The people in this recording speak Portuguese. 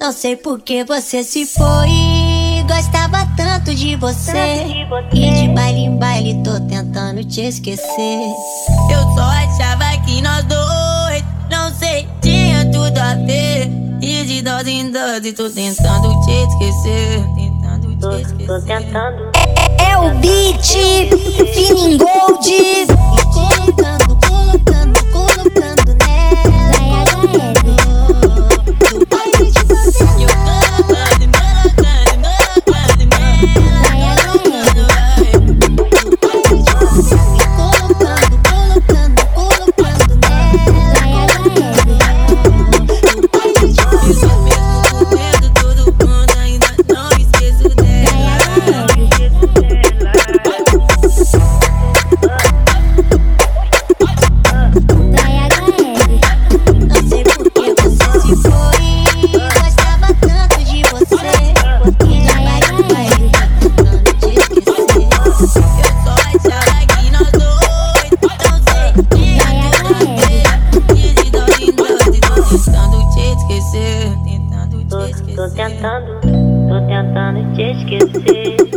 Não sei por que você se foi. Gostava tanto de você. E de baile em baile tô tentando te esquecer. Eu só achava que nós dois, não sei, tinha tudo a ver. E de dose em dose tô tentando te esquecer. Tô tentando. É, é o beat, Feeling Gold. Tô tentando, tô tentando te esquecer.